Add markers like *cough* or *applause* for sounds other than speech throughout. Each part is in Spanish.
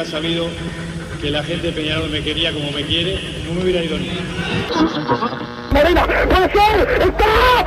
Hubiera sabido que la gente de Peñarol me quería como me quiere, no me hubiera ido ni. Morena, puede ser, está,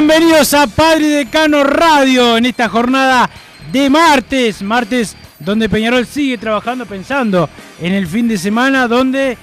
Bienvenidos a Padre Decano Radio en esta jornada de martes. Martes donde Peñarol sigue trabajando pensando en el fin de semana, donde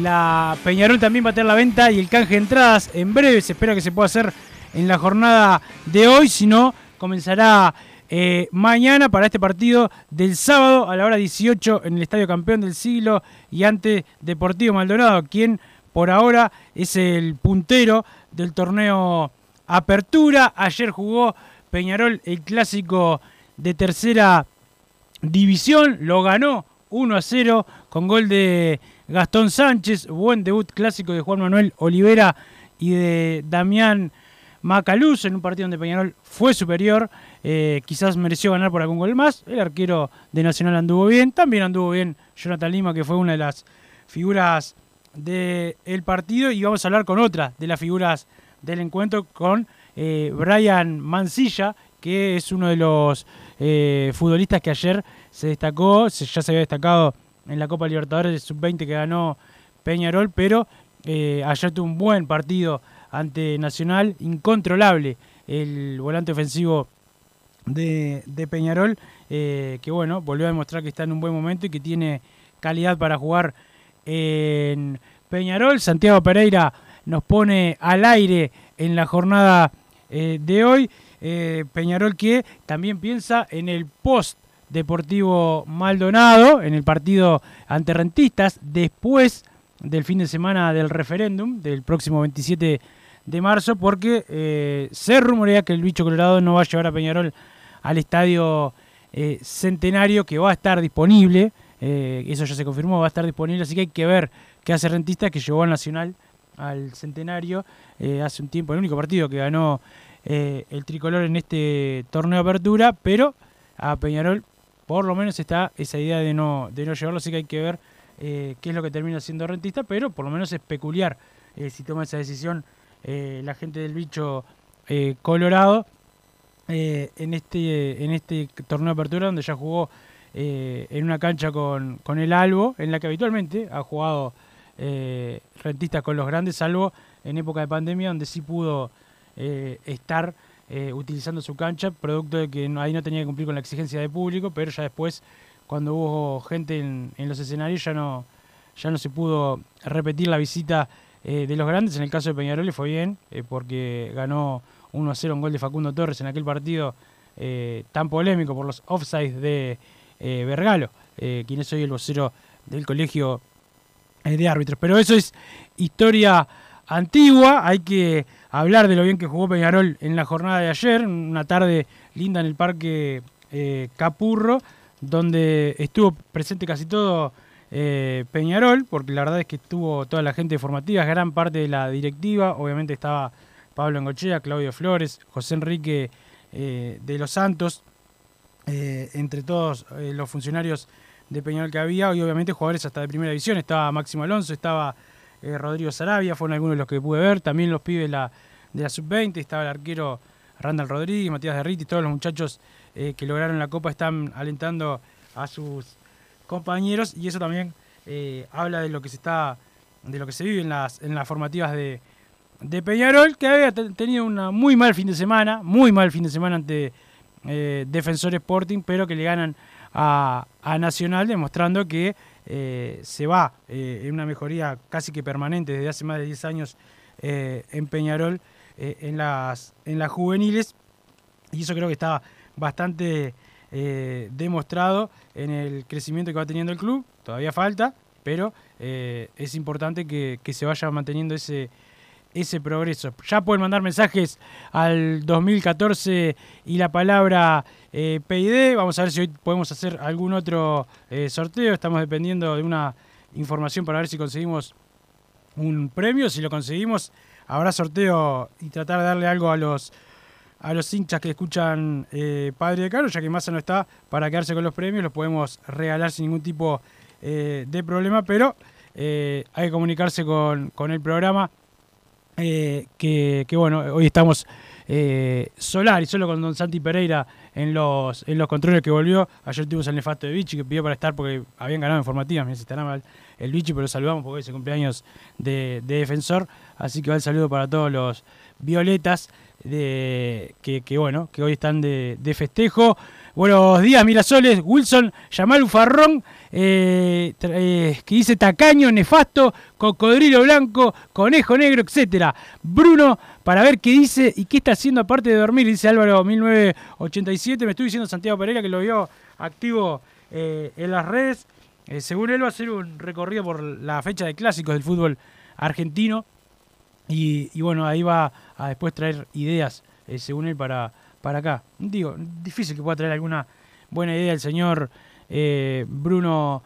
la Peñarol también va a tener la venta y el canje de entradas en breve. Se espera que se pueda hacer en la jornada de hoy, si no, comenzará eh, mañana para este partido del sábado a la hora 18 en el Estadio Campeón del Siglo y ante Deportivo Maldonado, quien por ahora es el puntero del torneo Apertura. Ayer jugó Peñarol el clásico de tercera división, lo ganó 1 a 0 con gol de Gastón Sánchez, buen debut clásico de Juan Manuel Olivera y de Damián Macaluz en un partido donde Peñarol fue superior, eh, quizás mereció ganar por algún gol más, el arquero de Nacional anduvo bien, también anduvo bien Jonathan Lima que fue una de las figuras del partido. Y vamos a hablar con otra de las figuras del encuentro con eh, Brian Mancilla, que es uno de los eh, futbolistas que ayer se destacó, ya se había destacado en la Copa Libertadores de Sub-20 que ganó Peñarol, pero eh, ayer tuvo un buen partido ante Nacional, incontrolable el volante ofensivo de, de Peñarol, que bueno, volvió a demostrar que está en un buen momento y que tiene calidad para jugar en Peñarol. Santiago Pereira nos pone al aire en la jornada eh, de hoy. Eh, Peñarol que también piensa en el post Deportivo Maldonado, en el partido ante Rentistas, después del fin de semana del referéndum, del próximo 27 de marzo, porque eh, se rumorea que el bicho colorado no va a llevar a Peñarol al estadio centenario que va a estar disponible. eso ya se confirmó, va a estar disponible, así que hay que ver qué hace Rentistas, que llevó al Nacional al centenario eh, hace un tiempo, el único partido que ganó eh, el tricolor en este torneo de apertura, pero a Peñarol por lo menos está esa idea de no, de no llevarlo, así que hay que ver eh, qué es lo que termina siendo rentista, pero por lo menos es peculiar si toma esa decisión la gente del bicho colorado en, este, en este torneo de apertura donde ya jugó en una cancha con, con el Albo, en la que habitualmente ha jugado eh, rentistas con los grandes, salvo en época de pandemia donde sí pudo eh, estar eh, utilizando su cancha, producto de que ahí no tenía que cumplir con la exigencia de público, pero ya después, cuando hubo gente en, los escenarios, ya no, ya no se pudo repetir la visita de los grandes. En el caso de Peñarol fue bien, porque ganó 1 a 0 un gol de Facundo Torres en aquel partido tan polémico por los offsides de Vergalo, quien es hoy el vocero del colegio de árbitros. Pero eso es historia antigua, hay que hablar de lo bien que jugó Peñarol en la jornada de ayer, una tarde linda en el parque eh, Capurro, donde estuvo presente casi todo eh, Peñarol, porque la verdad es que estuvo toda la gente formativa, gran parte de la directiva, obviamente estaba Pablo Engochea, Claudio Flores, José Enrique eh, de los Santos, entre todos los funcionarios de Peñarol que había, y obviamente jugadores hasta de primera división, estaba Máximo Alonso, estaba eh, Rodrigo Sarabia, fueron algunos de los que pude ver, también los pibes de la, de la sub-20, estaba el arquero Randall Rodríguez, Matías Derriti, todos los muchachos eh, que lograron la copa están alentando a sus compañeros y eso también eh, habla de lo que se está de lo que se vive en las en las formativas de, de Peñarol que había te- tenido un muy mal fin de semana muy mal fin de semana ante Defensor Sporting pero que le ganan a, a Nacional demostrando que eh, se va eh, en una mejoría casi que permanente desde hace más de 10 años eh, en Peñarol en las en las juveniles y eso creo que está bastante demostrado en el crecimiento que va teniendo el club. Todavía falta, pero es importante que, que se vaya manteniendo ese, ese progreso. Ya pueden mandar mensajes al 2014 y la palabra eh, PID. Vamos a ver si hoy podemos hacer algún otro eh, sorteo. Estamos dependiendo de una información para ver si conseguimos un premio. Si lo conseguimos, habrá sorteo y tratar de darle algo a los a los hinchas que escuchan eh, Padre de Caro, ya que Massa no está para quedarse con los premios, los podemos regalar sin ningún tipo de problema, pero hay que comunicarse con, con el programa, eh, que, bueno, hoy estamos eh, solar y solo con Don Santi Pereira en los, en los controles que volvió. Ayer tuvimos al nefasto de Vichy que pidió para estar porque habían ganado informativas, me estará mal el Vichy, pero lo saludamos porque hoy es el cumpleaños de, de defensor, así que va el saludo para todos los violetas de que, bueno, que hoy están de festejo. Buenos días, Mirasoles, Wilson, Yamal Ufarrón, eh, eh, que dice tacaño, nefasto, cocodrilo blanco, conejo negro, etcétera. Bruno, para ver qué dice y qué está haciendo aparte de dormir, dice Álvaro 1987. Me estoy diciendo Santiago Pereira que lo vio activo eh, en las redes. Según él va a ser un recorrido por la fecha de clásicos del fútbol argentino. Y, bueno, ahí va a después traer ideas, según él, para, para acá. Digo, difícil que pueda traer alguna buena idea el señor eh, Bruno,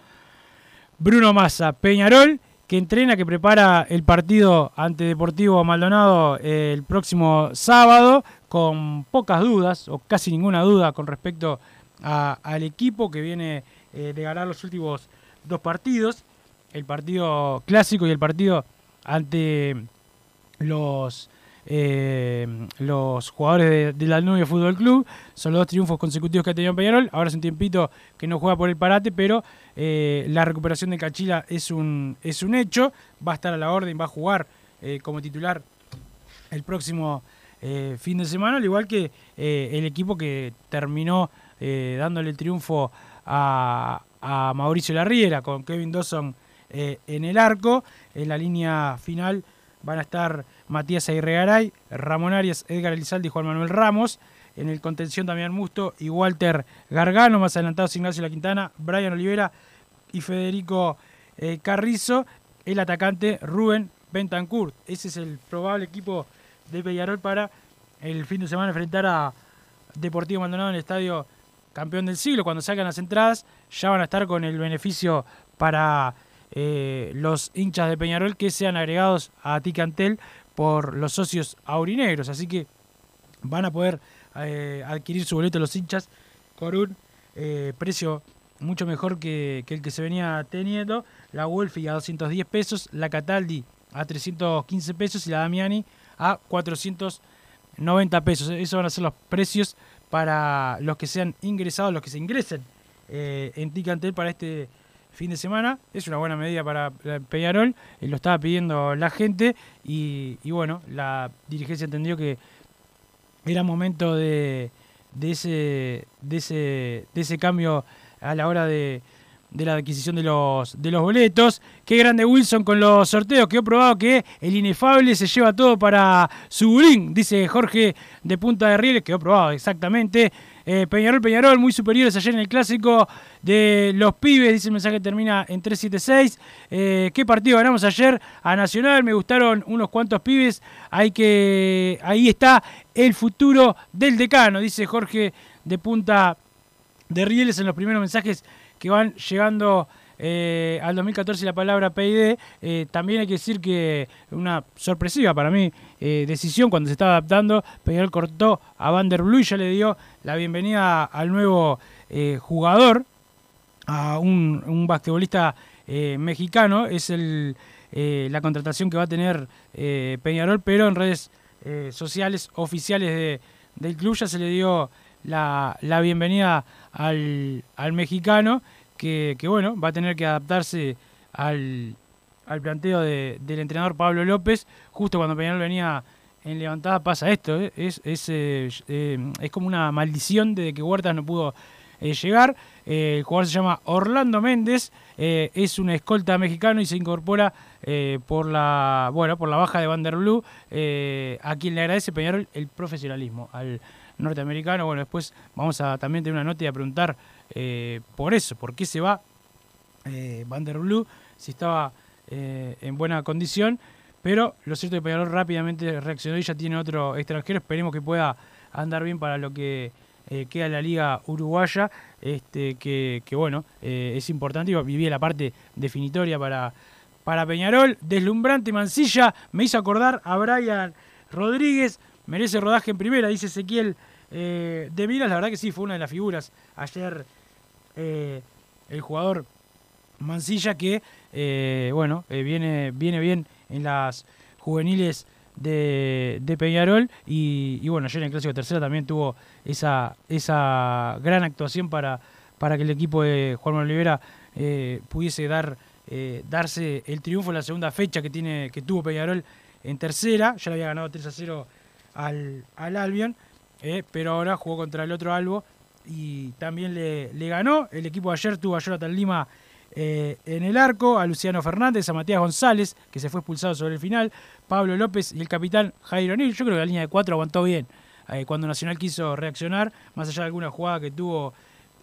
Bruno Massa. Peñarol, que entrena, que prepara el partido ante Deportivo Maldonado eh, el próximo sábado, con pocas dudas, o casi ninguna duda con respecto al equipo que viene eh, de ganar los últimos dos partidos, el partido clásico y el partido ante los eh, los jugadores de, de la Nube Fútbol Club. Son los dos triunfos consecutivos que ha tenido Peñarol. Ahora es un tiempito que no juega por el parate, pero eh, la recuperación de Cachila es un, es un hecho. Va a estar a la orden, va a jugar eh, como titular el próximo fin de semana, al igual que el equipo que terminó dándole el triunfo a, Mauricio Larriera con Kevin Dawson en el arco. En la línea final van a estar Matías Aguirregaray, Ramón Arias, Edgar Elizalde y Juan Manuel Ramos. En el contención también Musto y Walter Gargano, más adelantados Ignacio La Quintana, Brian Olivera y Federico eh, Carrizo. El atacante Rubén Bentancur. Ese es el probable equipo de Peñarol para el fin de semana enfrentar a Deportivo Maldonado en el estadio campeón del siglo. Cuando salgan las entradas, ya van a estar con el beneficio para eh, los hinchas de Peñarol que sean agregados a Ticantel por los socios aurinegros. Así que van a poder eh, adquirir su boleto los hinchas con un eh, precio mucho mejor que, el que se venía teniendo. La Wolfi a 210 pesos, la Cataldi a 315 pesos y la Damiani a 400 90 pesos. Esos van a ser los precios para los que sean ingresados, los que se ingresen eh, en Ticantel para este fin de semana. Es una buena medida para Peñarol, eh, lo estaba pidiendo la gente y, bueno, la dirigencia entendió que era momento de, ese, de, ese, de ese cambio a la hora de, de la adquisición de los, de los boletos. Qué grande Wilson con los sorteos. Quedó probado que el inefable se lleva todo para su dice Jorge de Punta de Rieles. Quedó probado exactamente. Eh, Peñarol, Peñarol, muy superiores ayer en el clásico de los pibes. Dice el mensaje que termina en 376. Eh, ¿Qué partido ganamos ayer a Nacional? Me gustaron unos cuantos pibes. Hay que, ahí está el futuro del decano, dice Jorge de Punta de Rieles en los primeros mensajes que van llegando eh, al 2014 la palabra PID. Eh, también hay que decir que una sorpresiva para mí eh, decisión cuando se estaba adaptando. Peñarol cortó a Van der Blue y ya le dio la bienvenida al nuevo jugador, a un, un basquetbolista mexicano. Es el, la contratación que va a tener Peñarol, pero en redes sociales oficiales de, del club ya se le dio la, la bienvenida al, al mexicano, que, que, bueno, va a tener que adaptarse al, al planteo de, del entrenador Pablo López. Justo cuando Peñarol venía en levantada pasa esto, ¿eh? es, es, eh, eh, es, como una maldición de que Huertas no pudo llegar. el jugador se llama Orlando Méndez, es un escolta mexicano y se incorpora por la bueno por la baja de Van a quien le agradece Peñarol el profesionalismo al norteamericano. Bueno, después vamos a también tener una nota y a preguntar por eso, por qué se va Van der Blue, si estaba eh, en buena condición. Pero lo cierto es que Peñarol rápidamente reaccionó y ya tiene otro extranjero. Esperemos que pueda andar bien para lo que eh, queda la liga uruguaya. Este, que, que bueno, es importante. Vivía la parte definitoria para, para Peñarol. Deslumbrante Mancilla. Me hizo acordar a Brian Rodríguez. Merece rodaje en primera, dice Ezequiel eh, de Miras, la verdad que sí, fue una de las figuras ayer eh, el jugador Mancilla que, eh, bueno, viene, viene bien en las juveniles de, Peñarol y, bueno, ayer en el Clásico Tercera también tuvo esa, esa gran actuación para, para que el equipo de Juan Olivera pudiese dar, darse el triunfo en la segunda fecha que, tiene, que tuvo Peñarol en tercera, ya le había ganado 3 a 0 al, al Albion eh, pero ahora jugó contra el otro Albo y también le, ganó. El equipo de ayer tuvo a Jonathan Lima eh, en el arco, a Luciano Fernández, a Matías González, que se fue expulsado sobre el final, Pablo López y el capitán Jairo Nil. Yo creo que la línea de cuatro aguantó bien eh, cuando Nacional quiso reaccionar, más allá de alguna jugada que tuvo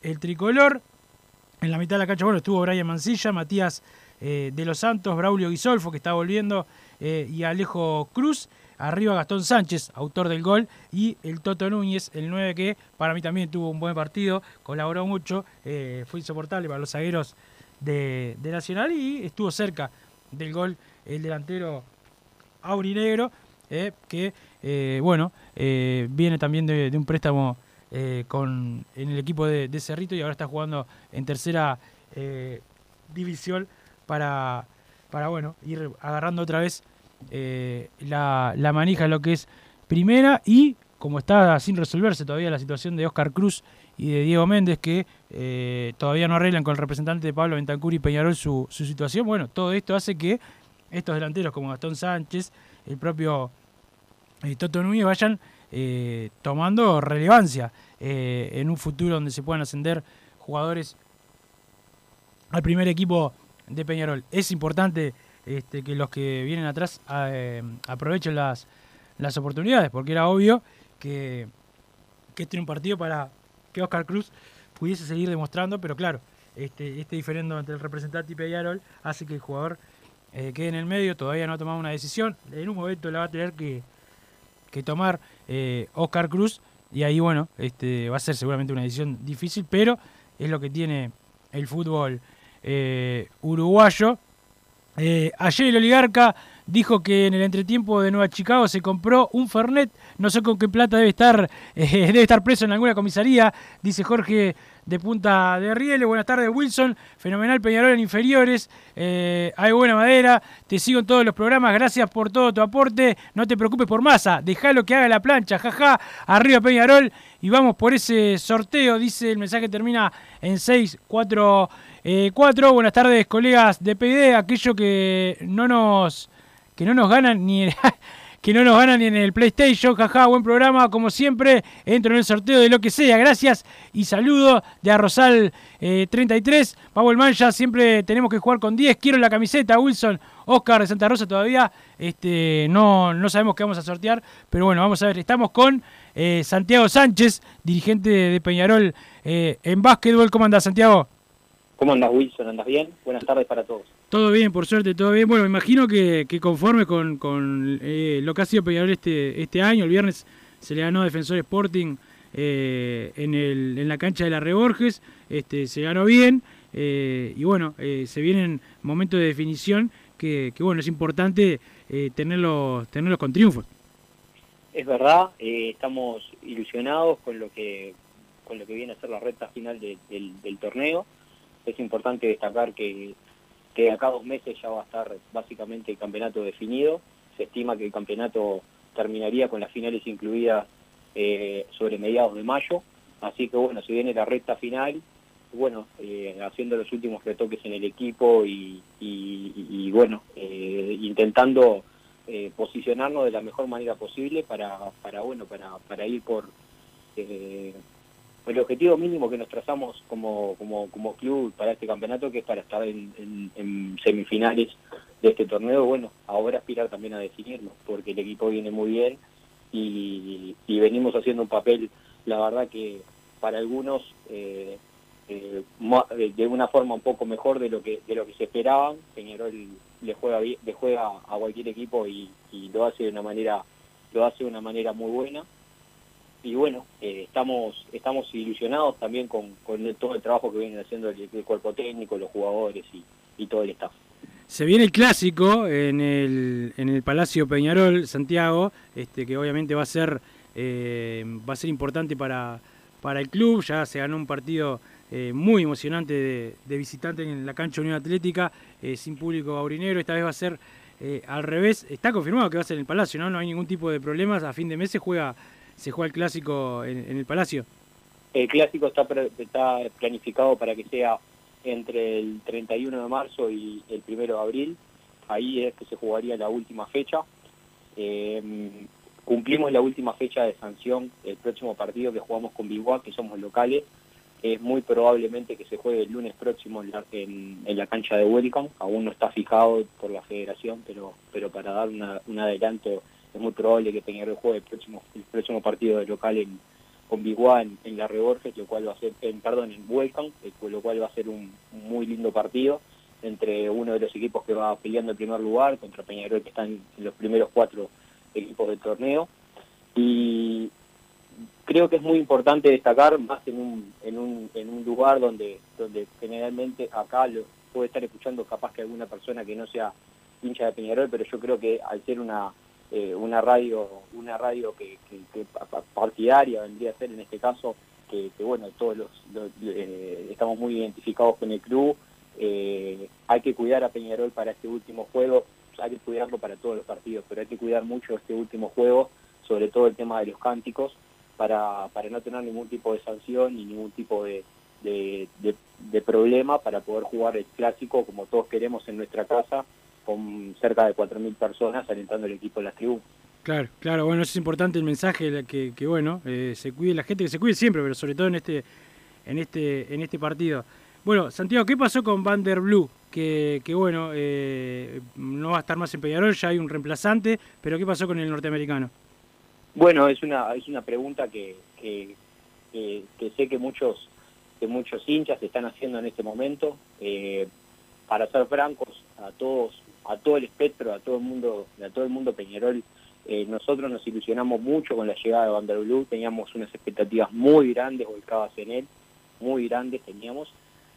el tricolor. En la mitad de la cancha, bueno, estuvo Brian Mancilla, Matías de los Santos, Braulio Guisolfo, que está volviendo, y Alejo Cruz. Arriba Gastón Sánchez, autor del gol, y el Toto Núñez, el 9 que para mí también tuvo un buen partido, colaboró mucho, eh, fue insoportable para los zagueros de, Nacional y estuvo cerca del gol el delantero aurinegro, eh, que eh, bueno, viene también de, un préstamo con, en el equipo de, de, Cerrito y ahora está jugando en tercera división para, para bueno, ir agarrando otra vez eh, la, la, manija lo que es primera y como está sin resolverse todavía la situación de Oscar Cruz y de Diego Méndez que eh, todavía no arreglan con el representante de Pablo Ventancur y Peñarol su, situación, bueno, todo esto hace que estos delanteros como Gastón Sánchez, el propio eh, Toto Núñez vayan tomando relevancia en un futuro donde se puedan ascender jugadores al primer equipo de Peñarol. Es importante este, que los que vienen atrás eh, aprovechen las, las oportunidades, porque era obvio que, que este era un partido para que Oscar Cruz pudiese seguir demostrando, pero claro, este, este diferendo entre el representante y Peñarol hace que el jugador eh, quede en el medio, todavía no ha tomado una decisión, en un momento la va a tener que, tomar eh, Oscar Cruz, y ahí bueno, este, va a ser seguramente una decisión difícil, pero es lo que tiene el fútbol uruguayo, eh, ayer el oligarca dijo que en el entretiempo de Nueva Chicago se compró un Fernet, no sé con qué plata debe estar, *laughs* eh, debe estar preso en alguna comisaría, dice Jorge de Punta de Riele. Buenas tardes, Wilson. Fenomenal Peñarol en inferiores. Eh, hay buena madera. Te sigo en todos los programas. Gracias por todo tu aporte. No te preocupes por masa. Dejalo que haga la plancha. Jaja. Arriba Peñarol. Y vamos por ese sorteo. Dice el mensaje termina en 644. Buenas tardes, colegas de PD. Aquello que no nos, que no nos ganan ni *laughs* que no nos ganan ni en el PlayStation. Jaja, buen programa, como siempre. Entro en el sorteo de lo que sea. Gracias y saludo de Arrozal 33. Pablo Mancha, siempre tenemos que jugar con 10. Quiero la camiseta, Wilson. Oscar de Santa Rosa todavía este, no, no sabemos qué vamos a sortear, pero bueno, vamos a ver. Estamos con eh, Santiago Sánchez, dirigente de Peñarol eh, en básquetbol. ¿Cómo andás, Santiago? ¿Cómo andás, Wilson? ¿Andás bien? Buenas tardes para todos. Todo bien, por suerte, todo bien. Bueno, me imagino que, conforme con, eh, lo que ha sido Peñarol este, este año, el viernes se le ganó a Defensor Sporting eh, en, la cancha de la Reborges, este, se ganó bien eh, y bueno, se vienen momentos de definición que, bueno, es importante tenerlos, tenerlos con triunfos. Es verdad, estamos ilusionados con lo que con lo que viene a ser la recta final de- del, del torneo. Es importante destacar que, que acá dos meses ya va a estar básicamente el campeonato definido. Se estima que el campeonato terminaría con las finales incluidas eh, sobre mediados de mayo. Así que bueno, se viene la recta final, bueno, eh, haciendo los últimos retoques en el equipo y, bueno, eh, intentando posicionarnos de la mejor manera posible para, bueno, para, ir por el objetivo mínimo que nos trazamos como, como, club para este campeonato, que es para estar en, semifinales de este torneo. Bueno, ahora aspirar también a definirlo, porque el equipo viene muy bien y, venimos haciendo un papel, la verdad que para algunos eh, eh, mo- de una forma un poco mejor de lo que de lo que se esperaban. Peñarol le juega le juega a cualquier equipo y, y lo hace de una manera lo hace de una manera muy buena. Y bueno, eh, estamos estamos ilusionados también con, con todo el trabajo que viene haciendo el, cuerpo técnico, los jugadores y, y todo el staff. Se viene el clásico en el, en el Palacio Peñarol, Santiago, este, que obviamente va a ser, eh, va a ser importante para, para el club. Ya se ganó un partido eh, muy emocionante de, de visitante en la cancha Unión Atlética, sin público aurinero. Esta vez va a ser al revés. Está confirmado que va a ser en el Palacio, ¿no? No hay ningún tipo de problemas. A fin de mes se juega, se juega el clásico en, el Palacio. El clásico está, está planificado para que sea entre el 31 de marzo y el 1 de abril. Ahí es que se jugaría la última fecha. Eh, cumplimos la última fecha de sanción el próximo partido que jugamos con Biguá, que somos locales. Es muy probablemente que se juegue el lunes próximo en la, en la cancha de Welcome. Aún no está fijado por la federación, pero, pero para dar una- un adelanto es muy probable que Peñarol juegue el próximo, el próximo partido de local en, con Biguá en, la Reborges, lo cual va a ser, en, perdón, en Welcome, eh, lo cual va a ser un, un muy lindo partido entre uno de los equipos que va peleando el primer lugar contra Peñarol que están en los primeros cuatro equipos del torneo. Y creo que es muy importante destacar más en un, en un, en un lugar donde, donde generalmente acá lo puede estar escuchando capaz que alguna persona que no sea hincha de Peñarol, pero yo creo que al ser una eh, una radio una radio que, que- que pa- pa- partidaria vendría a ser en este caso que, bueno todos los, eh, estamos muy identificados con el club. Eh, hay que cuidar a Peñarol para este último juego hay que cuidarlo para todos los partidos pero hay que cuidar mucho este último juego sobre todo el tema de los cánticos para, para no tener ningún tipo de sanción ni ningún tipo de- de problema para poder jugar el clásico como todos queremos en nuestra casa con cerca de 4.000 personas alentando al equipo de las tribunas. Claro, claro, bueno, es importante el mensaje que, que bueno, eh, se cuide la gente, que se cuide siempre, pero sobre todo en este, en este, en este partido. Bueno, Santiago, ¿qué pasó con Van der Blue? Que, que bueno, eh, no va a estar más en Peñarol, ya hay un reemplazante, pero ¿qué pasó con el norteamericano? Bueno, es una es una pregunta que, que, que- que sé que muchos que muchos hinchas están haciendo en este momento. Eh, para ser francos, a todos a todo el espectro, a todo el mundo a todo el mundo Peñarol, eh, nosotros nos ilusionamos mucho con la llegada de Van der Blue, teníamos unas expectativas muy grandes volcadas en él, muy grandes teníamos.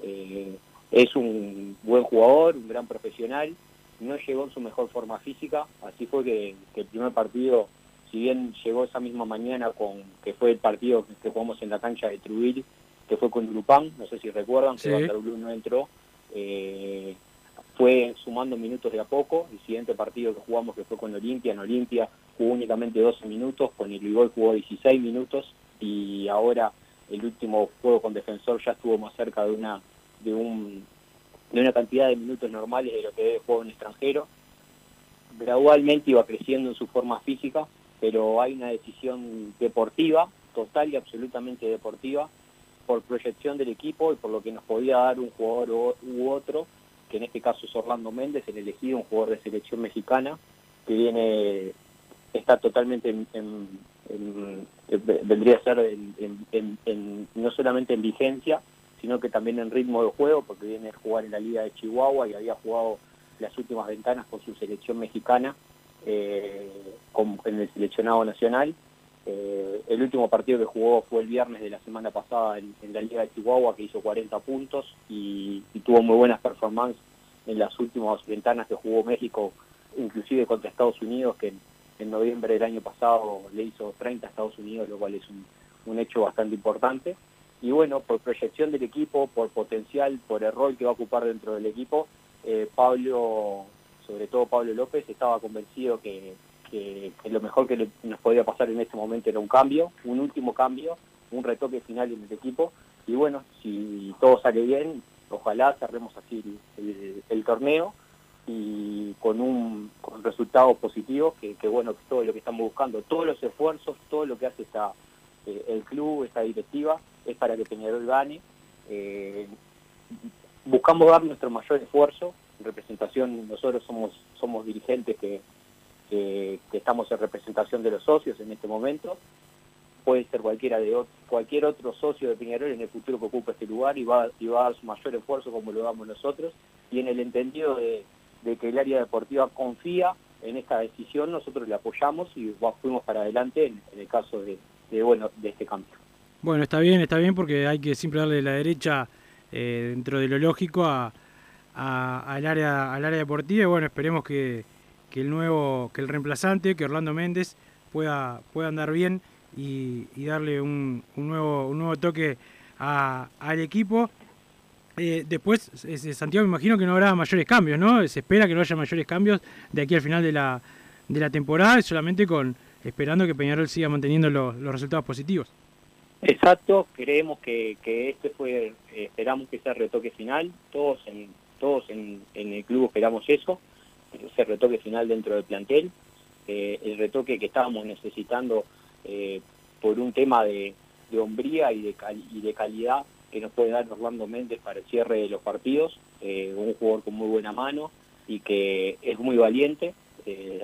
Eh, es un buen jugador, un gran profesional no llegó en su mejor forma física, así fue que, que el primer partido, si bien llegó esa misma mañana con que fue el partido que, jugamos en la cancha de Trujillo, que fue con Grupán, no sé si recuerdan, Sí. que Waterloo no entró, eh, fue sumando minutos de a poco, el siguiente partido que jugamos que fue con Olimpia, en Olimpia jugó únicamente 12 minutos, con el Ligol jugó 16 minutos y ahora el último juego con Defensor ya estuvo más cerca de una de un de una cantidad de minutos normales de lo que debe juego en extranjero. Gradualmente iba creciendo en su forma física, pero hay una decisión deportiva, total y absolutamente deportiva, por proyección del equipo y por lo que nos podía dar un jugador u otro, que en este caso es Orlando Méndez, el elegido, un jugador de selección mexicana, que viene, está totalmente en, en- en- en- vendría a ser no solamente en vigencia, sino que también en ritmo de juego, porque viene a jugar en la Liga de Chihuahua y había jugado las últimas ventanas con su selección mexicana, eh, en el seleccionado nacional. Eh, el último partido que jugó fue el viernes de la semana pasada en, la Liga de Chihuahua, que hizo 40 puntos y, tuvo muy buenas performances en las últimas ventanas que jugó México, inclusive contra Estados Unidos, que en, noviembre del año pasado le hizo 30 a Estados Unidos, lo cual es un, un hecho bastante importante. Y bueno, por proyección del equipo, por potencial, por el rol que va a ocupar dentro del equipo, eh, Pablo, sobre todo Pablo López, estaba convencido que, que- lo mejor que nos podía pasar en este momento era un cambio, un último cambio, un retoque final en el equipo. Y bueno, si todo sale bien, ojalá cerremos así el, torneo y con un con resultados positivos, que, bueno, que todo lo que estamos buscando, todos los esfuerzos, todo lo que hace eh, el club, esta directiva, es para que Peñarol gane. Eh, buscamos dar nuestro mayor esfuerzo, en representación, nosotros somos, somos dirigentes que, que, estamos en representación de los socios en este momento, puede ser cualquiera de cualquier otro socio de Peñarol en el futuro que ocupe este lugar y va, y va a dar su mayor esfuerzo como lo damos nosotros, y en el entendido de, que el área deportiva confía en esta decisión, nosotros le apoyamos y fuimos para adelante en, el caso de, bueno, de este cambio. Bueno, está bien, está bien porque hay que siempre darle la derecha eh, dentro de lo lógico a- al área al área deportiva y bueno, esperemos que, que el nuevo que el reemplazante, que Orlando Méndez pueda pueda andar bien y, darle un, un nuevo un nuevo toque a- al equipo. Eh, después, eh, Santiago, me imagino que no habrá mayores cambios, ¿no? Se espera que no haya mayores cambios de aquí al final de la, de la temporada, solamente con esperando que Peñarol siga manteniendo los- los resultados positivos. Exacto, creemos que, que este fue, eh, esperamos que sea el retoque final, todos en todos en, en el club esperamos eso, ese retoque final dentro del plantel, eh, el retoque que estábamos necesitando eh, por un tema de, de hombría y de, y de calidad que nos puede dar Orlando Méndez para el cierre de los partidos, eh, un jugador con muy buena mano y que es muy valiente,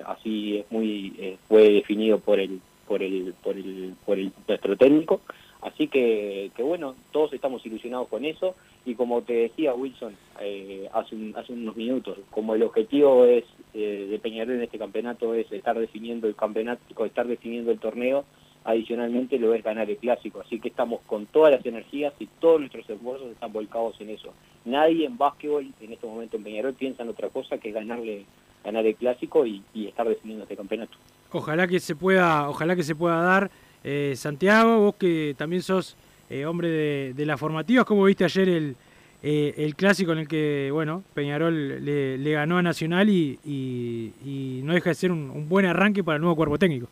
así es muy fue definido por el por el por el por el nuestro técnico así que, que bueno todos estamos ilusionados con eso. Y como te decía Wilson eh, hace hace unos minutos como el objetivo es eh, de Peñarol en este campeonato es estar definiendo el campeonato estar definiendo el torneo adicionalmente lo es ganar el clásico. Así que estamos con todas las energías y todos nuestros esfuerzos están volcados en eso. Nadie en básquetbol en este momento en Peñarol piensa en otra cosa que ganarle ganar el clásico y, y estar definiendo este campeonato. Ojalá que se pueda, ojalá que se pueda dar. Eh, Santiago, vos que también sos eh, hombre de, las formativas, ¿cómo viste ayer el, eh, el clásico en el que, bueno, Peñarol le, ganó a Nacional y, y- no deja de ser un, un buen arranque para el nuevo cuerpo técnico?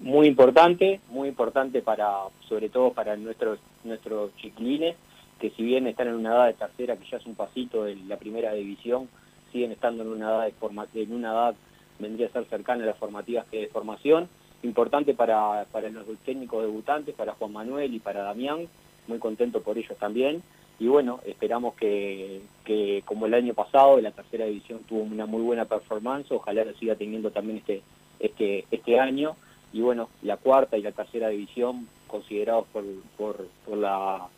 muy importante, muy importante para, sobre todo para nuestros nuestros chiquilines, que si bien están en una edad de tercera, que ya es un pasito de la primera división, siguen estando en una edad de forma, en una edad vendría a ser cercana a las formativas que de formación, importante para, para los técnicos debutantes, para Juan Manuel y para Damián, muy contento por ellos también, y bueno, esperamos que, que como el año pasado, la tercera división tuvo una muy buena performance, ojalá lo siga teniendo también este, este, este año, y bueno, la cuarta y la tercera división considerados por, por, por la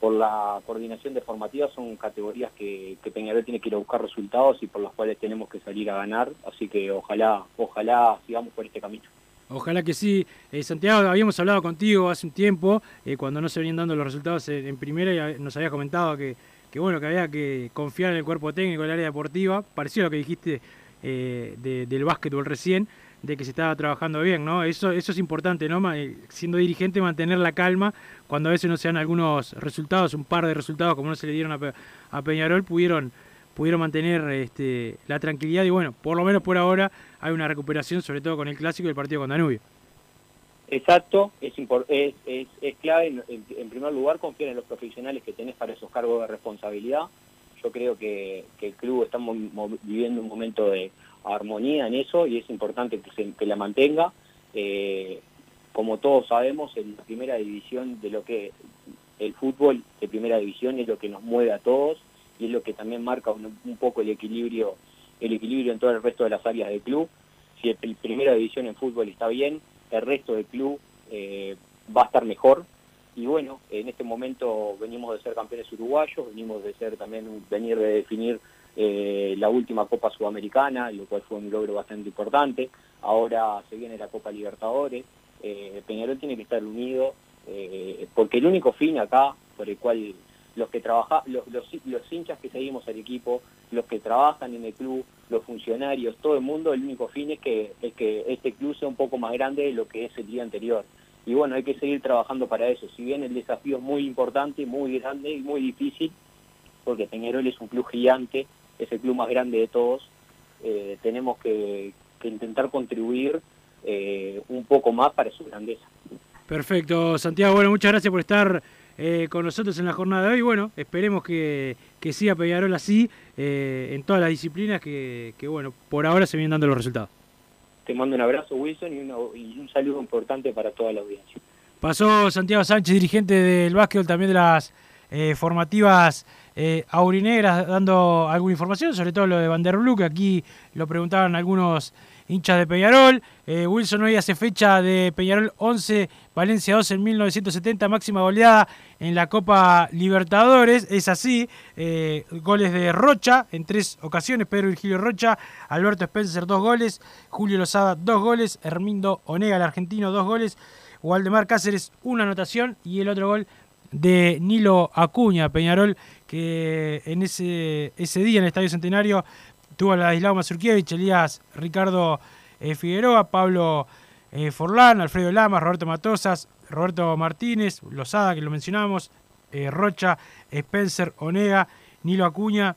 por la coordinación de formativas son categorías que, que Peñarol tiene que ir a buscar resultados y por las cuales tenemos que salir a ganar, así que ojalá, ojalá sigamos por este camino. Ojalá que sí. Eh, Santiago, habíamos hablado contigo hace un tiempo, eh, cuando no se venían dando los resultados en, en primera, y nos habías comentado que bueno, que había que confiar en el cuerpo técnico del área deportiva, pareció lo que dijiste eh, de- del básquetbol recién, de que se estaba trabajando bien, ¿no? Eso, eso es importante, ¿no? Eh, Siendo dirigente, mantener la calma cuando a veces no se dan algunos resultados, un par de resultados como no se le dieron a Peñarol, pudieron, pudieron mantener este, la tranquilidad y bueno, por lo menos por ahora hay una recuperación, sobre todo con el clásico y el partido con Danubio. Exacto, es, es, clave, en, primer lugar, confiar en los profesionales que tenés para esos cargos de responsabilidad. Yo creo que, el club está viviendo un momento de armonía en eso y es importante que, se- la mantenga. Eh, como todos sabemos, en la primera división de lo que el fútbol de primera división es lo que nos mueve a todos y es lo que también marca un, un poco el equilibrio el equilibrio en todo el resto de las áreas del club. Si el, primera división en fútbol está bien, el resto del club eh, va a estar mejor. Y bueno, en este momento venimos de ser campeones uruguayos, venimos de ser también venir de definir eh, la última Copa Sudamericana, lo cual fue un logro bastante importante. Ahora se viene la Copa Libertadores. Eh, Peñarol tiene que estar unido eh, porque el único fin acá por el cual los que trabaja, los, los, hinchas que seguimos al equipo, los que trabajan en el club, los funcionarios, todo el mundo, el único fin es que, es que este club sea un poco más grande de lo que es el día anterior. Y bueno, hay que seguir trabajando para eso. Si bien el desafío es muy importante, muy grande y muy difícil, porque Peñarol es un club gigante, es el club más grande de todos, eh, tenemos que, que intentar contribuir eh, un poco más para su grandeza. Perfecto, Santiago. Bueno, muchas gracias por estar eh, con nosotros en la jornada de hoy. Bueno, esperemos que, que siga Peñarol así eh, en todas las disciplinas que, que, bueno, por ahora se vienen dando los resultados. Te mando un abrazo, Wilson, y, una- y un saludo importante para toda la audiencia. Pasó Santiago Sánchez, dirigente del básquetbol, también de las eh, formativas eh, aurinegras, dando alguna información, sobre todo lo de Van der Blue, que aquí lo preguntaban algunos hinchas de Peñarol. Eh, Wilson hoy hace fecha de Peñarol 11, Valencia 2 en 1970, máxima goleada en la Copa Libertadores. Es así, eh, goles de Rocha en tres ocasiones, Pedro Virgilio Rocha, Alberto Spencer dos goles, Julio Lozada dos goles, Hermindo Onega, el argentino, dos goles, Waldemar Cáceres una anotación y el otro gol de Nilo Acuña, Peñarol, que en ese, ese día en el Estadio Centenario tuvo a Ladislao Mazurkiewicz, Elías Ricardo eh, Figueroa, Pablo eh, Forlán, Alfredo Lamas, Roberto Matosas, Roberto Martínez, Lozada, que lo mencionamos, eh, Rocha, Spencer, Onega, Nilo Acuña,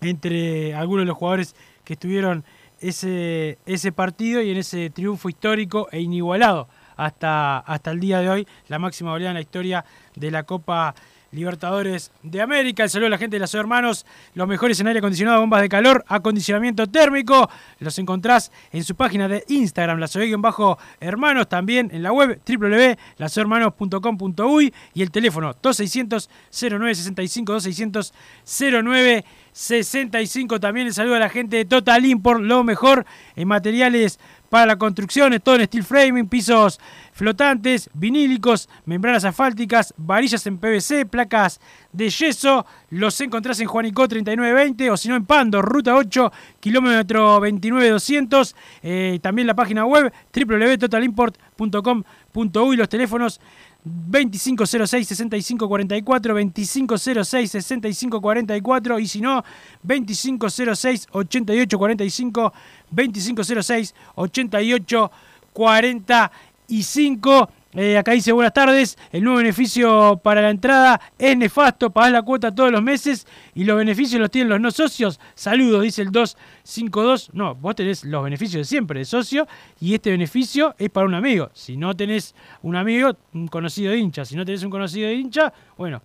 entre algunos de los jugadores que estuvieron ese, ese partido y en ese triunfo histórico e inigualado hasta, hasta el día de hoy, la máxima goleada en la historia de la Copa Libertadores de América. El saludo a la gente de las Hermanos, los mejores en aire acondicionado, bombas de calor, acondicionamiento térmico. Los encontrás en su página de Instagram, bajo hermanos también en la web www.lasohermanos.com.uy y el teléfono 2600 0965 2600 0965. También el saludo a la gente de Total Import, lo mejor en materiales para la construcción, todo en steel framing, pisos flotantes, vinílicos, membranas asfálticas, varillas en PVC, placas de yeso. Los encontrás en Juanico 3920 o si no en Pando, ruta 8, kilómetro 29200. Eh, también la página web www.totalimport.com.uy. Los teléfonos 2506-6544, 2506-6544 y si no, 2506-8845, 2506-8845. Eh, acá dice buenas tardes, el nuevo beneficio para la entrada es nefasto, pagás la cuota todos los meses y los beneficios los tienen los no socios. Saludos, dice el 252. No, vos tenés los beneficios de siempre de socio y este beneficio es para un amigo. Si no tenés un amigo, un conocido de hincha. Si no tenés un conocido de hincha, bueno,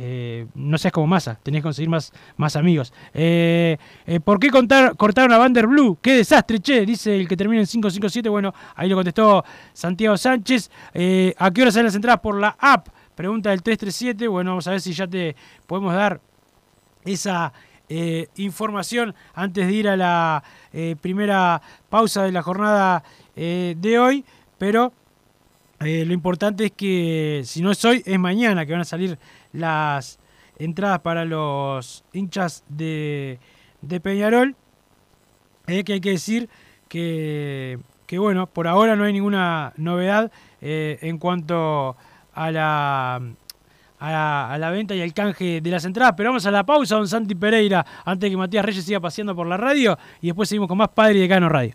eh, no seas como masa, tenés que conseguir más, más amigos. Eh, eh, ¿Por qué contar, cortaron a Vander Blue? ¡Qué desastre, che! Dice el que termina en 557. Bueno, ahí lo contestó Santiago Sánchez. ¿A qué hora salen las entradas por la app? Pregunta del 337. Bueno, vamos a ver si ya te podemos dar esa información antes de ir a la primera pausa de la jornada de hoy. Pero lo importante es que si no es hoy, es mañana que van a salir las entradas para los hinchas de, de Peñarol. Eh, que hay que decir que, que, bueno, por ahora no hay ninguna novedad eh, en cuanto a la, a, la venta y al canje de las entradas. Pero vamos a la pausa, don Santi Pereira, antes de que Matías Reyes siga paseando por la radio. Y después seguimos con más Padre y Decano Radio.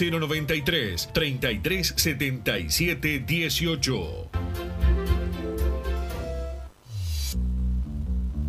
093 33 77 18.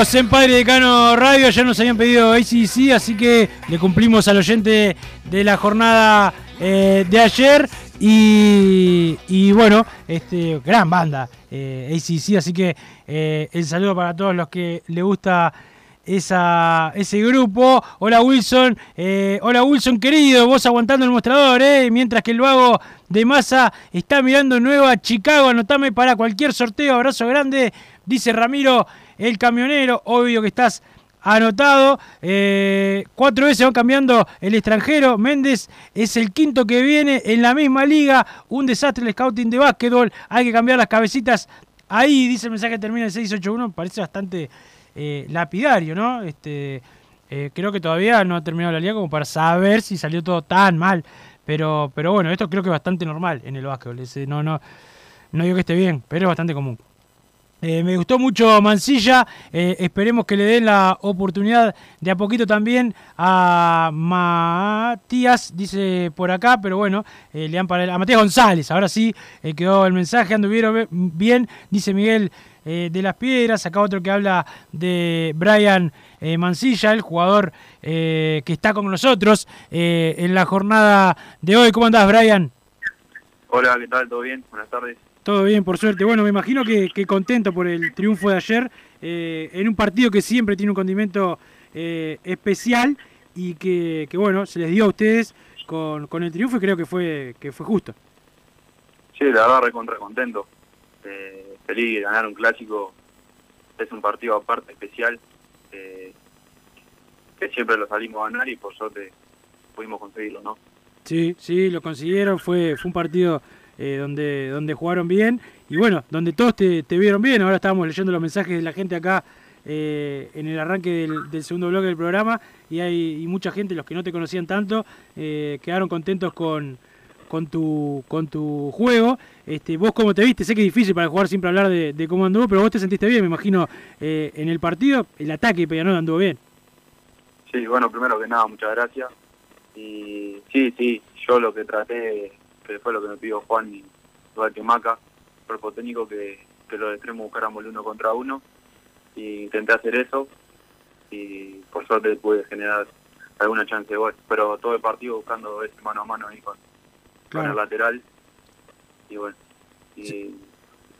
En Padre Decano Radio, ya nos habían pedido ACC, así que le cumplimos al oyente de la jornada eh, de ayer. Y, y bueno, este gran banda eh, ACC, así que eh, el saludo para todos los que le gusta esa, ese grupo. Hola Wilson, eh, hola Wilson querido, vos aguantando el mostrador, eh, mientras que el vago de masa está mirando Nueva Chicago, anotame para cualquier sorteo, abrazo grande, dice Ramiro el camionero, obvio que estás anotado. Eh, cuatro veces van cambiando el extranjero. Méndez es el quinto que viene en la misma liga. Un desastre el scouting de básquetbol. Hay que cambiar las cabecitas. Ahí dice el mensaje que termina el 681. Parece bastante eh, lapidario, ¿no? Este, eh, creo que todavía no ha terminado la liga como para saber si salió todo tan mal. Pero, pero bueno, esto creo que es bastante normal en el básquetbol. No, no, no digo que esté bien, pero es bastante común. Eh, me gustó mucho Mancilla, eh, esperemos que le den la oportunidad de a poquito también a Matías, dice por acá, pero bueno, eh, le dan para a Matías González, ahora sí quedó el mensaje, anduvieron bien, dice Miguel de las Piedras, acá otro que habla de Brian Mancilla, el jugador que está con nosotros en la jornada de hoy. ¿Cómo andás, Brian? Hola, ¿qué tal? ¿Todo bien? Buenas tardes. Todo bien, por suerte. Bueno, me imagino que, que contento por el triunfo de ayer eh, en un partido que siempre tiene un condimento eh, especial y que, que, bueno, se les dio a ustedes con, con, el triunfo y creo que fue que fue justo. Sí, la verdad, recontra contento. Eh, feliz de ganar un clásico. Es un partido aparte, especial, eh, que siempre lo salimos a ganar y por suerte pudimos conseguirlo, ¿no? Sí, sí, lo consiguieron. Fue, fue un partido eh, donde, donde jugaron bien y bueno, donde todos te, vieron bien. Ahora estábamos leyendo los mensajes de la gente acá eh, en el arranque del, segundo bloque del programa y hay y mucha gente, los que no te conocían tanto, eh, quedaron contentos con, con, tu, con tu juego. Este, vos cómo te viste, sé que es difícil para jugar siempre hablar de, cómo anduvo, pero vos te sentiste bien, me imagino, eh, en el partido, el ataque Peñarol anduvo bien. Sí, bueno, primero que nada, muchas gracias. Y sí, sí, yo lo que traté que fue lo que me pidió Juan y que Maca, cuerpo técnico, que, que los extremos buscáramos el uno contra uno. Y intenté hacer eso y por suerte pude generar alguna chance de gol. Pero todo el partido buscando ese mano a mano ahí con, claro. con el lateral. Y bueno, y sí,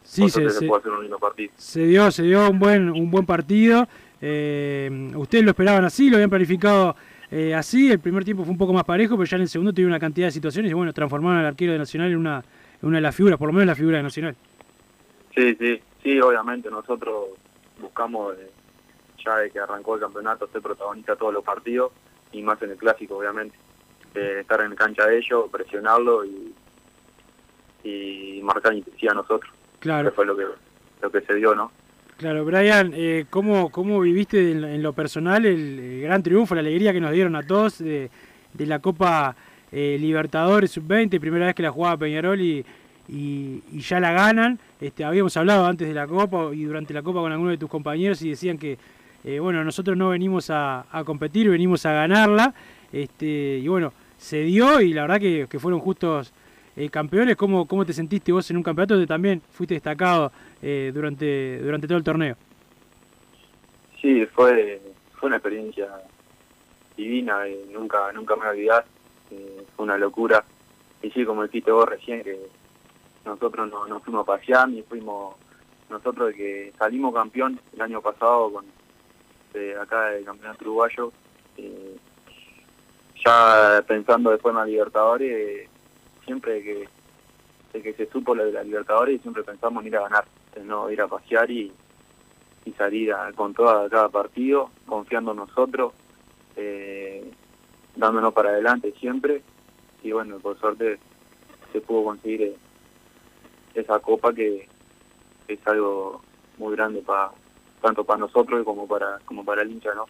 sí se, se, puede hacer un lindo partido. Se dio, se dio un buen, un buen partido. Eh, ¿Ustedes lo esperaban así? ¿Lo habían planificado eh, así, el primer tiempo fue un poco más parejo, pero ya en el segundo tuvo una cantidad de situaciones y bueno, transformaron al arquero de Nacional en una, en una de las figuras, por lo menos la figura de Nacional. Sí, sí, sí, obviamente nosotros buscamos, eh, ya de que arrancó el campeonato, ser protagonista de todos los partidos y más en el clásico, obviamente. Eh, estar en cancha de ellos, presionarlo y, y marcar intensidad a nosotros. Claro. Eso fue lo que, lo que se dio, ¿no? Claro, Brian, eh, ¿cómo, ¿cómo viviste en, lo personal el, gran triunfo, la alegría que nos dieron a todos de, de la Copa eh, Libertadores Sub-20, primera vez que la jugaba Peñarol y, y, ya la ganan. Este, habíamos hablado antes de la Copa y durante la Copa con algunos de tus compañeros y decían que, eh, bueno, nosotros no venimos a, a competir, venimos a ganarla. Este, y bueno, se dio y la verdad que, que fueron justos eh, campeones. ¿Cómo, ¿Cómo te sentiste vos en un campeonato donde también fuiste destacado eh, durante, durante todo el torneo? Sí, fue, fue una experiencia divina, eh, nunca nunca me voy a olvidar, eh, fue una locura. Y sí, como dijiste vos recién, que nosotros no, nos fuimos a pasear y fuimos nosotros que salimos campeón el año pasado con de acá del campeonato uruguayo, eh, ya pensando después en la Libertadores, siempre que, de que se supo lo de la Libertadores, siempre pensamos en ir a ganar, no ir a pasear y, y salir a- con toda cada partido, confiando en nosotros, eh, dándonos para adelante siempre. Y bueno, por suerte se pudo conseguir eh, esa copa que es algo muy grande para tanto para nosotros como para como para el hincha, ¿no?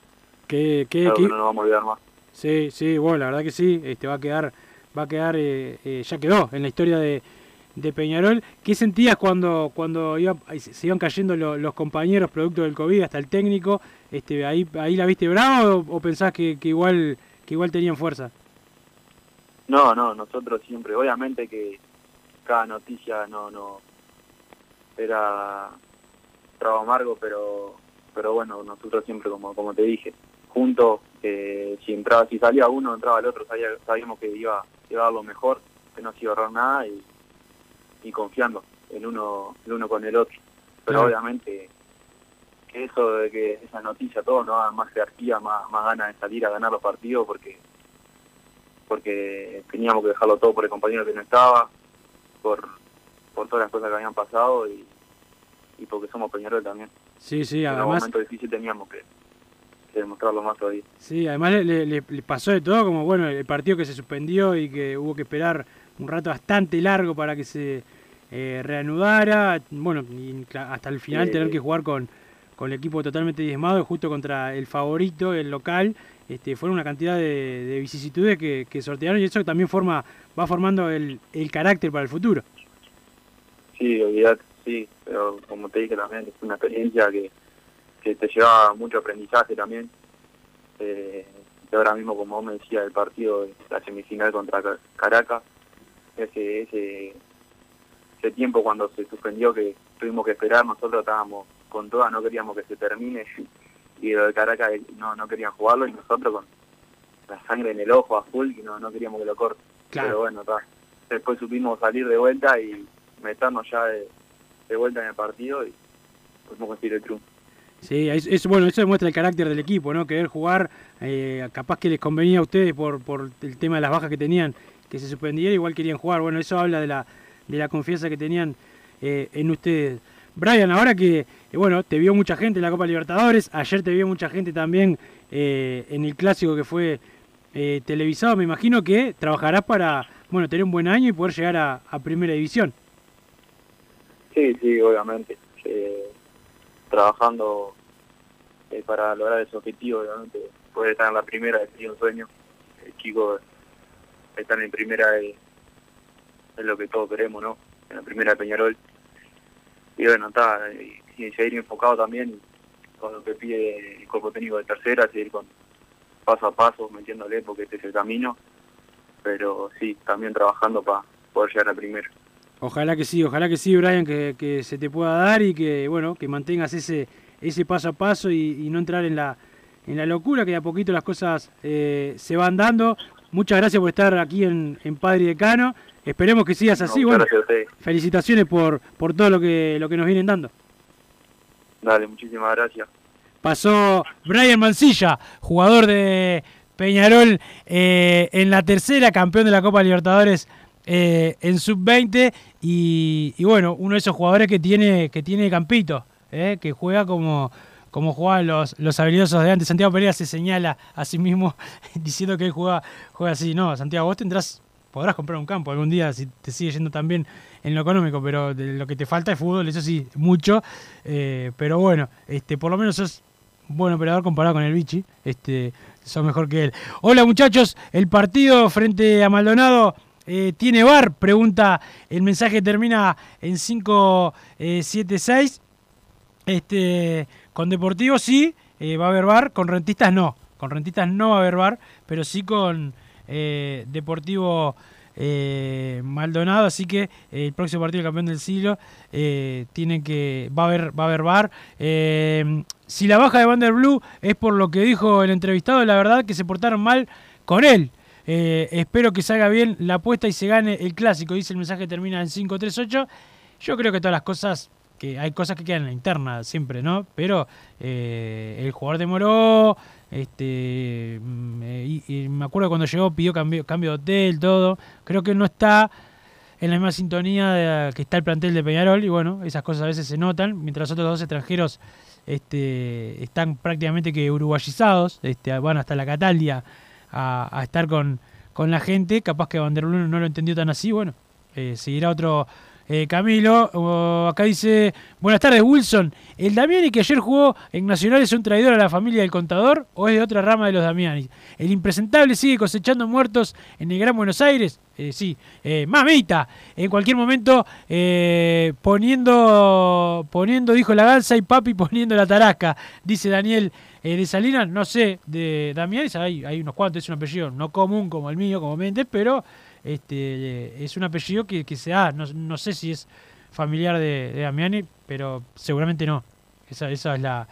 ¿Qué, qué, que no nos vamos a olvidar más. Sí, sí, bueno, la verdad que sí, este va a quedar, va a quedar, eh, eh, ya quedó en la historia de, Peñarol. ¿Qué sentías cuando, cuando se iban cayendo lo- los compañeros producto del COVID, hasta el técnico? Este, ahí, ahí la viste brava o, o pensás que, que igual, que igual tenían fuerza? No, no, nosotros siempre, obviamente que cada noticia no, no, era trago amargo, pero, pero bueno, nosotros siempre, como, como te dije, juntos, eh, si entraba, si salía uno, entraba el otro, sabía, sabíamos que iba, iba a dar lo mejor, que no se iba a ahorrar nada y, y confiando el uno, el uno con el otro. Pero obviamente que eso de que esa noticia todo nos da más jerarquía, más, más ganas de salir a ganar los partidos porque porque teníamos que dejarlo todo por el compañero que no estaba, por, por todas las cosas que habían pasado y, y porque somos Peñarol también. Sí, sí, en un además, momento difícil teníamos que, que demostrarlo más todavía. sí, además le, le- le- le pasó de todo, como bueno, el partido que se suspendió y que hubo que esperar un rato bastante largo para que se eh, reanudara, bueno, y hasta el final Sí, tener sí. que jugar con, con el equipo totalmente diezmado, justo contra el favorito, el local, este, fueron una cantidad de, de vicisitudes que, que sortearon y eso también forma va formando el, el carácter para el futuro. Sí, olvidate, sí, pero como te dije también, es una experiencia que, que te lleva mucho aprendizaje también. Eh, y ahora mismo, como vos me decías, el partido de la semifinal contra Ca- Caracas, ese, ese, ese tiempo cuando se suspendió que tuvimos que esperar, nosotros estábamos con todas, no queríamos que se termine y lo de Caracas no, no querían jugarlo y nosotros con la sangre en el ojo a full y no, no queríamos que lo corte. Claro. Pero bueno, ta. después supimos salir de vuelta y meternos ya de, de vuelta en el partido y pudimos conseguir el triunfo. Sí, es, es- bueno, eso demuestra el carácter del equipo, ¿no? Querer jugar, eh, capaz que les convenía a ustedes por, por el tema de las bajas que tenían, que se suspendiera, igual querían jugar. Bueno, eso habla de la, de la confianza que tenían eh, en ustedes. Brian, ahora que, eh, bueno, te vio mucha gente en la Copa Libertadores, ayer te vio mucha gente también eh, en el clásico que fue eh, televisado, me imagino que trabajarás para, bueno, tener un buen año y poder llegar a, a Primera División. Sí, sí, obviamente. Eh, trabajando eh, para lograr ese objetivo, obviamente. Poder estar en la primera es un sueño. El chico estar en primera es, es lo que todos queremos, ¿no? En la primera de Peñarol. Y bueno, está, y, y seguir enfocado también con lo que pide el cuerpo técnico de tercera, seguir con paso a paso, metiéndole porque este es el camino. Pero sí, también trabajando para poder llegar a primera. Ojalá que sí, ojalá que sí, Brian, que, que se te pueda dar y que bueno, que mantengas ese, ese paso a paso y, y no entrar en la, en la locura, que de a poquito las cosas eh, se van dando. Muchas gracias por estar aquí en, en Padre Decano. Esperemos que sigas No, así. muchas Bueno, felicitaciones por, por todo lo que, lo que nos vienen dando. Dale, muchísimas gracias. Pasó Brian Mancilla, jugador de Peñarol eh, en la tercera, campeón de la Copa Libertadores eh, en sub-20 y, bueno, uno de esos jugadores que tiene, que tiene campito, eh, que juega como, como jugaban los, los habilidosos de antes. Santiago Pereira se señala a sí mismo *laughs* diciendo que él juega, juega así. No, Santiago, vos tendrás, podrás comprar un campo algún día si te sigue yendo tan bien en lo económico, pero de lo que te falta es fútbol, eso sí, mucho. Eh, pero bueno, este, por lo menos sos buen operador comparado con el Vichy. Este, sos mejor que él. Hola muchachos, el partido frente a Maldonado eh, tiene bar? Pregunta el mensaje termina en 576. Este, con Deportivo sí, eh, va a haber bar, con Rentistas no. Con Rentistas no va a haber bar, pero sí con eh, Deportivo eh, Maldonado, así que eh, el próximo partido del campeón del siglo eh, tiene que va a haber va a haber bar. Eh, si la baja de Vander Blue es por lo que dijo el entrevistado, la verdad que se portaron mal con él. Eh, espero que salga bien la apuesta y se gane el clásico. Dice el mensaje termina en 538. Yo creo que todas las cosas que hay cosas que quedan en la interna siempre, ¿no? Pero eh, el jugador demoró, este, mm, eh, me acuerdo cuando llegó pidió cambio, cambio de hotel, todo. Creo que no está en la misma sintonía de- que está el plantel de Peñarol y bueno, esas cosas a veces se notan, mientras los otros dos extranjeros este, están prácticamente que uruguayizados, este, van hasta la Catalia a, a estar con, con la gente, capaz que Van der Lune no lo entendió tan así, bueno, eh, seguirá otro eh, Camilo. Acá dice, buenas tardes Wilson, ¿el Damiani que ayer jugó en Nacional es un traidor a la familia del contador o es de otra rama de los Damiani? ¿El impresentable sigue cosechando muertos en el Gran Buenos Aires? Eh, sí, mamita, en cualquier momento poniendo, poniendo, dijo la gansa y papi poniendo la tarasca, dice Daniel eh, de Salinas, no sé, de Damiani hay, hay unos cuantos, es un apellido no común como el mío, como Méndez, pero este, eh, es un apellido que, que se da, no, no sé si es familiar de, de Damiani, pero seguramente no. Esa, esa es la,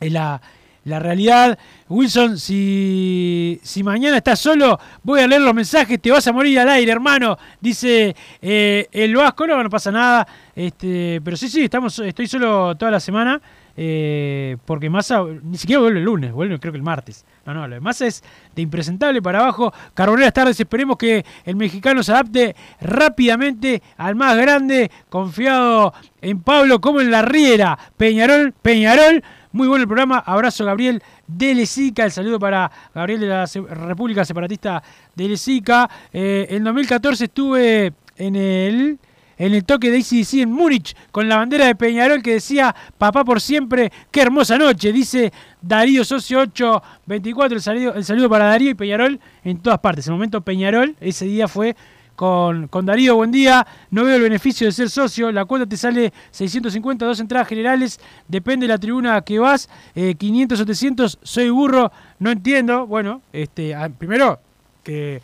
es la, la realidad. Wilson, si, si mañana estás solo, voy a leer los mensajes, te vas a morir al aire, hermano. Dice eh, el Vasco, no, no pasa nada. Este, pero sí, sí, estamos, estoy solo toda la semana. Eh, porque Massa ni siquiera vuelve el lunes, vuelve creo que el martes. No, no, lo de Massa es de impresentable para abajo. Carboneras tardes, esperemos que el mexicano se adapte rápidamente al más grande, confiado en Pablo como en la Riera. Peñarol, Peñarol. Muy bueno el programa. Abrazo, Gabriel de Lesica. El saludo para Gabriel de la República Separatista de Lesica. Eh, en 2014 estuve en el, en el toque de ACDC en Múnich con la bandera de Peñarol que decía Papá por siempre. Qué hermosa noche. Dice Darío Socio 824. El saludo, el saludo para Darío y Peñarol en todas partes. El momento Peñarol ese día fue con, con Darío, buen día. No veo el beneficio de ser socio. La cuota te sale 650, dos entradas generales. Depende de la tribuna que vas. Eh, 500, 700. Soy burro. No entiendo. Bueno, este, ah, primero que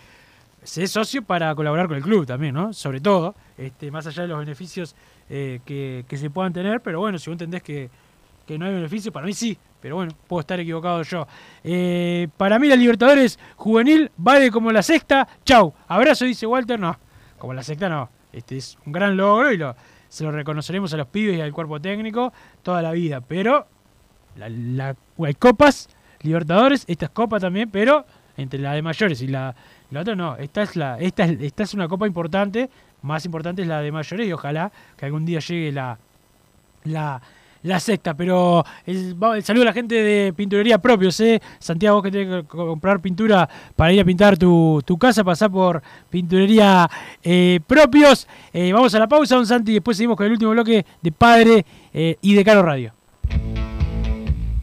se es socio para colaborar con el club también, ¿no? Sobre todo, este, más allá de los beneficios eh, que, se puedan tener. Pero bueno, si vos entendés que, no hay beneficio, para mí sí. Pero bueno, puedo estar equivocado yo. Eh, para mí la Libertadores juvenil vale como la sexta. Chau. Abrazo, dice Walter. No, como la sexta no. Este es un gran logro y lo, se lo reconoceremos a los pibes y al cuerpo técnico toda la vida. Pero hay copas, Libertadores, esta es copa también, pero entre la de mayores y la, la otra no. Esta es, esta, es, esta es una copa importante. Más importante es la de mayores y ojalá que algún día llegue la, la, la sexta. Pero el, saludo a la gente de pinturería propios, ¿eh? Santiago, vos que tenés que co- comprar pintura para ir a pintar tu, tu casa, pasar por pinturería eh, propios. Eh, vamos a la pausa, don Santi, y después seguimos con el último bloque de Padre eh, y de Caro Radio.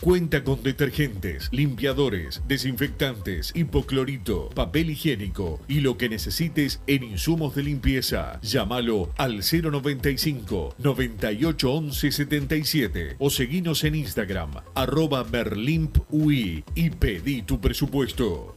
Cuenta con detergentes, limpiadores, desinfectantes, hipoclorito, papel higiénico y lo que necesites en insumos de limpieza. Llámalo al 095 98 11 77 o seguinos en Instagram arroba merlimpui y pedí tu presupuesto.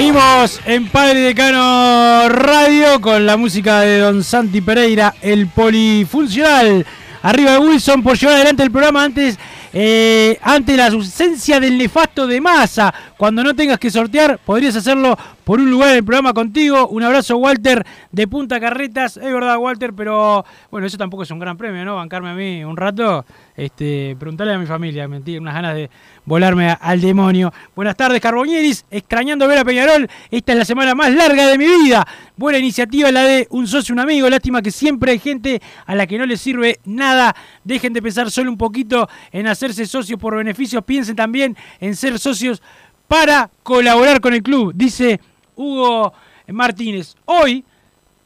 Seguimos en Padre Decano Radio con la música de Don Santi Pereira, el polifuncional. Arriba de Wilson por llevar adelante el programa. Antes eh, ante la ausencia del nefasto de masa. Cuando no tengas que sortear, podrías hacerlo por un lugar en el programa contigo. Un abrazo, Walter, de Punta Carretas. Es verdad, Walter, pero bueno, eso tampoco es un gran premio, ¿no? Bancarme a mí un rato. Este, preguntarle a mi familia, mentí, unas ganas de volarme al demonio. Buenas tardes, Carboñeris. Extrañando ver a Peñarol. Esta es la semana más larga de mi vida. Buena iniciativa la de un socio, un amigo. Lástima que siempre hay gente a la que no le sirve nada. Dejen de pensar solo un poquito en hacerse socios por beneficios. Piensen también en ser socios para colaborar con el club. Dice Hugo Martínez. Hoy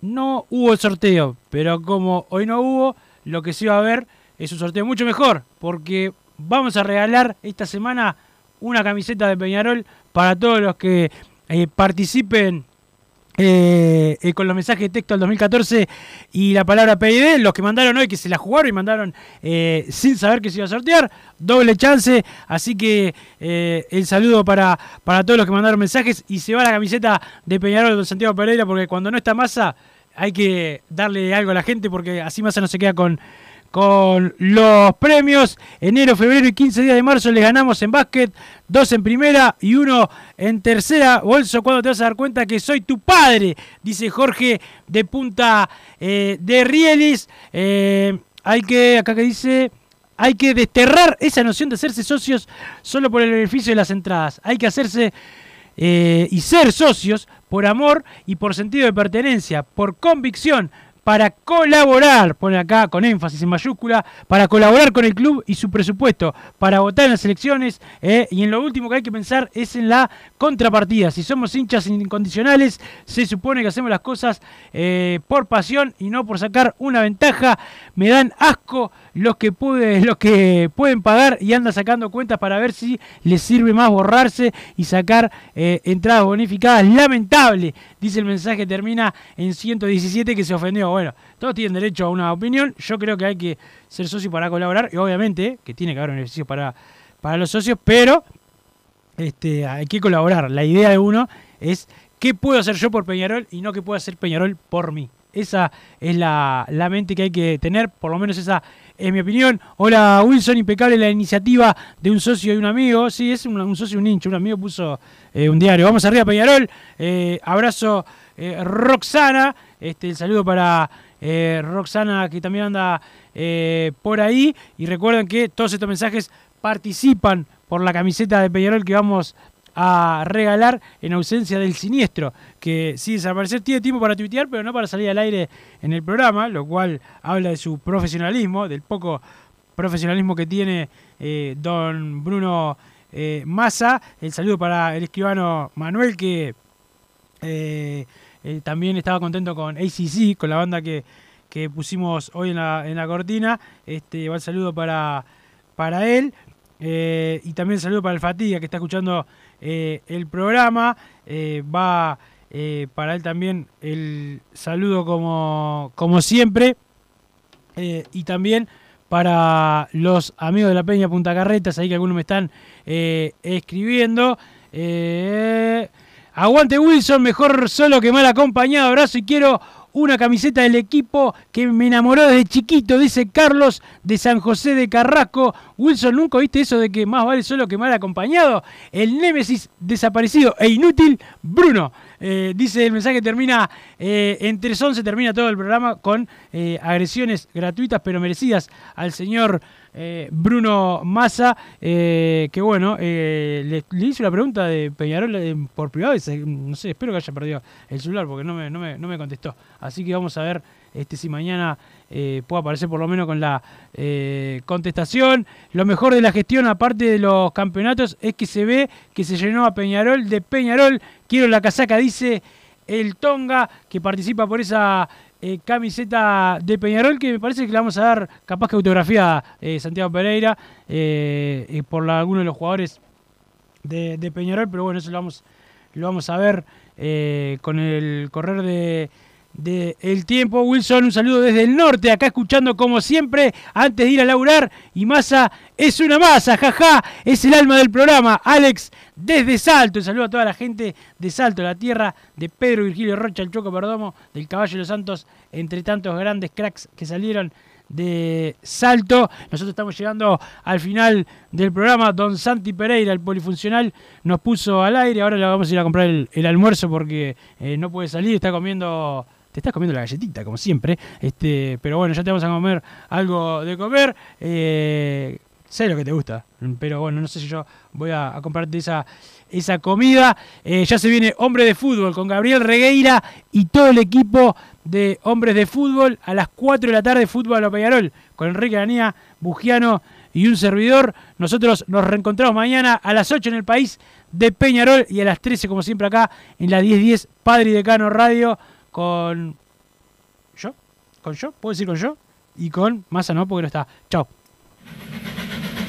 no hubo el sorteo, pero como hoy no hubo, lo que sí va a haber es un sorteo mucho mejor, porque vamos a regalar esta semana una camiseta de Peñarol para todos los que eh, participen eh, con los mensajes de texto al 2014 y la palabra PID, los que mandaron hoy que se la jugaron y mandaron eh, sin saber que se iba a sortear, doble chance, así que eh, el saludo para, para todos los que mandaron mensajes y se va la camiseta de Peñarol de Santiago Pereira porque cuando no está masa hay que darle algo a la gente porque así masa no se queda con, con los premios. Enero, febrero y 15 días de marzo les ganamos en básquet, dos en primera y uno en tercera. Bolso, cuando te vas a dar cuenta que soy tu padre? Dice Jorge de Punta eh, de Rielis. Eh, hay que, acá que dice... Hay que desterrar esa noción de hacerse socios solo por el beneficio de las entradas. Hay que hacerse eh, y ser socios por amor y por sentido de pertenencia, por convicción, para colaborar, pone acá con énfasis en mayúscula, para colaborar con el club y su presupuesto, para votar en las elecciones eh, y en lo último que hay que pensar es en la contrapartida. Si somos hinchas incondicionales, se supone que hacemos las cosas eh, por pasión y no por sacar una ventaja. Me dan asco los que, *laughs* los que pueden pagar y andan sacando cuentas para ver si les sirve más borrarse y sacar eh, entradas bonificadas. Lamentable, dice el mensaje, termina en 117 que se ofendió. Bueno, todos tienen derecho a una opinión. Yo creo que hay que ser socio para colaborar y obviamente que tiene que haber beneficios para, para los socios, pero este, hay que colaborar. La idea de uno es qué puedo hacer yo por Peñarol y no qué puedo hacer Peñarol por mí. Esa es la, la mente que hay que tener, por lo menos esa es mi opinión. Hola Wilson, impecable la iniciativa de un socio y un amigo. Sí, es un, socio un hincha, un amigo puso eh, un diario. Vamos arriba Peñarol. Eh, abrazo eh, Roxana. Este, el saludo para eh, Roxana que también anda por ahí. Y recuerden que todos estos mensajes participan por la camiseta de Peñarol que vamos a regalar en ausencia del siniestro, que sí desaparecer tiene tiempo para tuitear, pero no para salir al aire en el programa, lo cual habla de su profesionalismo, del poco profesionalismo que tiene eh, don Bruno eh, Massa. El saludo para el escribano Manuel, que eh, también estaba contento con ACC, con la banda que, que pusimos hoy en la, en la cortina. Este, va el saludo para, para él. Y también saludo para el Fatiga que está escuchando eh, el programa. Eh, va eh, para él también el saludo como, como siempre. Y también para los amigos de la Peña Punta Carretas, ahí que algunos me están escribiendo. Aguante Wilson, mejor solo que mal acompañado. Abrazo y quiero una camiseta del equipo que me enamoró desde chiquito, dice Carlos de San José de Carrasco. Wilson, ¿nunca viste eso de que más vale solo que mal acompañado? El némesis desaparecido e inútil, Bruno. Eh, dice el mensaje termina eh, en 3.11, termina todo el programa con eh, agresiones gratuitas pero merecidas al señor eh, Bruno Massa, eh, que bueno, eh, le, le una pregunta de Peñarol por privado, no sé, espero que haya perdido el celular porque no me, no me, no me contestó. Así que vamos a ver este, si mañana puede aparecer por lo menos con la contestación. Lo mejor de la gestión, aparte de los campeonatos, es que se ve que se llenó a Peñarol de Peñarol. Quiero la casaca, dice el Tonga, que participa por esa eh, camiseta de Peñarol, que me parece que le vamos a dar capaz que autografía eh, Santiago Pereira eh, por la- alguno de los jugadores de, de Peñarol, pero bueno, eso lo vamos, lo vamos a ver con el correr de, de el tiempo. Wilson, un saludo desde el norte, acá escuchando como siempre, antes de ir a laburar. Y Massa es una masa, jaja, es el alma del programa. Alex, desde Salto, un saludo a toda la gente de Salto, la tierra de Pedro Virgilio Rocha, el Choco Perdomo, del Caballo de los Santos, entre tantos grandes cracks que salieron de Salto. Nosotros estamos llegando al final del programa. Don Santi Pereira, el polifuncional, nos puso al aire. Ahora le vamos a ir a comprar el, el almuerzo porque eh, no puede salir, está comiendo te estás comiendo la galletita, como siempre. Este, pero bueno, ya te vamos a comer algo de comer. Eh, sé lo que te gusta, pero bueno, no sé si yo voy a, comprarte esa, esa comida. Eh, ya se viene Hombre de Fútbol con Gabriel Regueira y todo el equipo de Hombres de Fútbol a las 4 de la tarde, Fútbol a Peñarol, con Enrique Anía, Bugiano y un servidor. Nosotros nos reencontramos mañana a las 8 en el país de Peñarol y a las 13, como siempre, acá en la 1010 Padre y Decano Radio con yo, con yo, puedo decir con yo y con Massa no porque no está. Chao.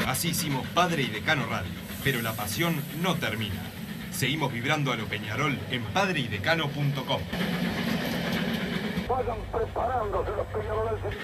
Así hicimos Padre y Decano Radio, pero la pasión no termina. Seguimos vibrando a lo Peñarol en padreidecano.com. Vayan preparándose los peñarolenses.